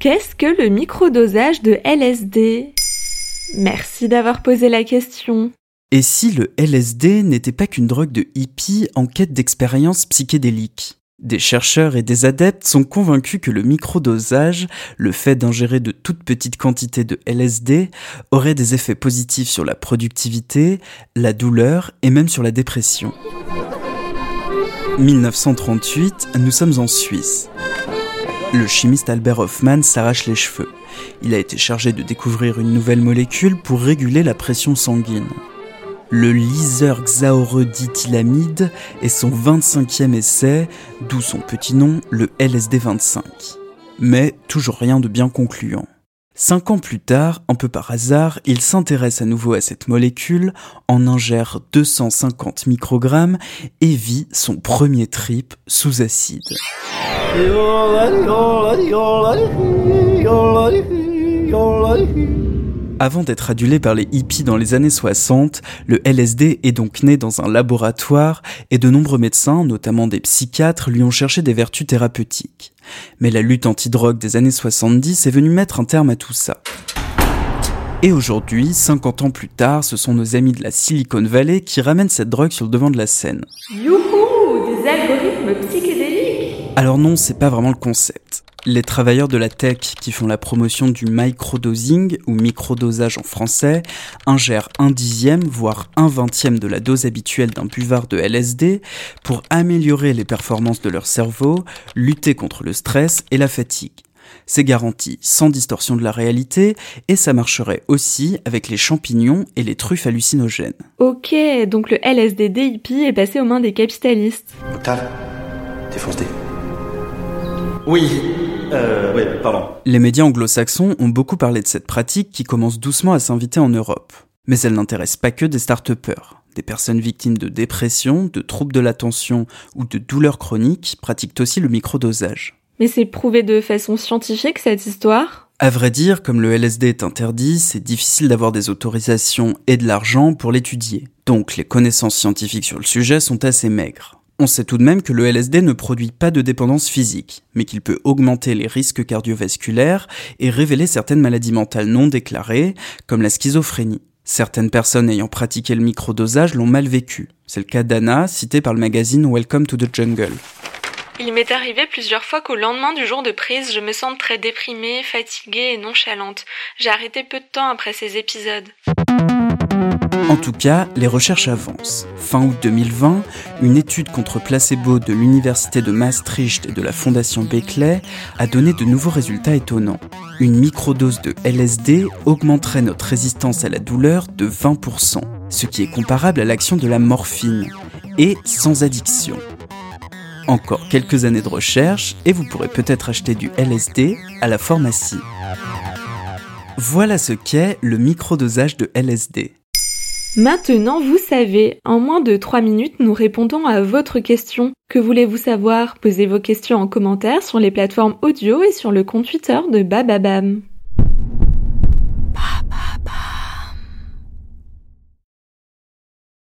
Qu'est-ce que le microdosage de LSD Merci d'avoir posé la question. Et si le LSD n'était pas qu'une drogue de hippie en quête d'expériences psychédéliques des chercheurs et des adeptes sont convaincus que le microdosage, le fait d'ingérer de toutes petites quantités de LSD, aurait des effets positifs sur la productivité, la douleur et même sur la dépression. 1938, nous sommes en Suisse. Le chimiste Albert Hoffman s'arrache les cheveux. Il a été chargé de découvrir une nouvelle molécule pour réguler la pression sanguine. Le liseur xaoredithylamide est son 25e essai, d'où son petit nom, le LSD-25. Mais toujours rien de bien concluant. Cinq ans plus tard, un peu par hasard, il s'intéresse à nouveau à cette molécule, en ingère 250 microgrammes et vit son premier trip sous acide. Avant d'être adulé par les hippies dans les années 60, le LSD est donc né dans un laboratoire et de nombreux médecins, notamment des psychiatres, lui ont cherché des vertus thérapeutiques. Mais la lutte anti-drogue des années 70 est venue mettre un terme à tout ça. Et aujourd'hui, 50 ans plus tard, ce sont nos amis de la Silicon Valley qui ramènent cette drogue sur le devant de la scène. Youhou Des algorithmes psychédéliques Alors non, c'est pas vraiment le concept. Les travailleurs de la tech qui font la promotion du microdosing ou microdosage en français ingèrent un dixième voire un vingtième de la dose habituelle d'un buvard de LSD pour améliorer les performances de leur cerveau, lutter contre le stress et la fatigue. C'est garanti sans distorsion de la réalité et ça marcherait aussi avec les champignons et les truffes hallucinogènes. Ok, donc le LSD DIP est passé aux mains des capitalistes. Octave, défonce Oui, euh, pardon. Les médias anglo-saxons ont beaucoup parlé de cette pratique qui commence doucement à s'inviter en Europe. Mais elle n'intéresse pas que des start Des personnes victimes de dépression, de troubles de l'attention ou de douleurs chroniques pratiquent aussi le microdosage. Mais c'est prouvé de façon scientifique cette histoire? À vrai dire, comme le LSD est interdit, c'est difficile d'avoir des autorisations et de l'argent pour l'étudier. Donc les connaissances scientifiques sur le sujet sont assez maigres. On sait tout de même que le LSD ne produit pas de dépendance physique, mais qu'il peut augmenter les risques cardiovasculaires et révéler certaines maladies mentales non déclarées, comme la schizophrénie. Certaines personnes ayant pratiqué le microdosage l'ont mal vécu. C'est le cas d'Anna, citée par le magazine Welcome to the Jungle. Il m'est arrivé plusieurs fois qu'au lendemain du jour de prise, je me sente très déprimée, fatiguée et nonchalante. J'ai arrêté peu de temps après ces épisodes. En tout cas, les recherches avancent. Fin août 2020, une étude contre placebo de l'Université de Maastricht et de la Fondation Beckley a donné de nouveaux résultats étonnants. Une microdose de LSD augmenterait notre résistance à la douleur de 20%, ce qui est comparable à l'action de la morphine, et sans addiction. Encore quelques années de recherche et vous pourrez peut-être acheter du LSD à la pharmacie. Voilà ce qu'est le microdosage de LSD. Maintenant, vous savez, en moins de 3 minutes, nous répondons à votre question. Que voulez-vous savoir? Posez vos questions en commentaire sur les plateformes audio et sur le compte Twitter de Bababam.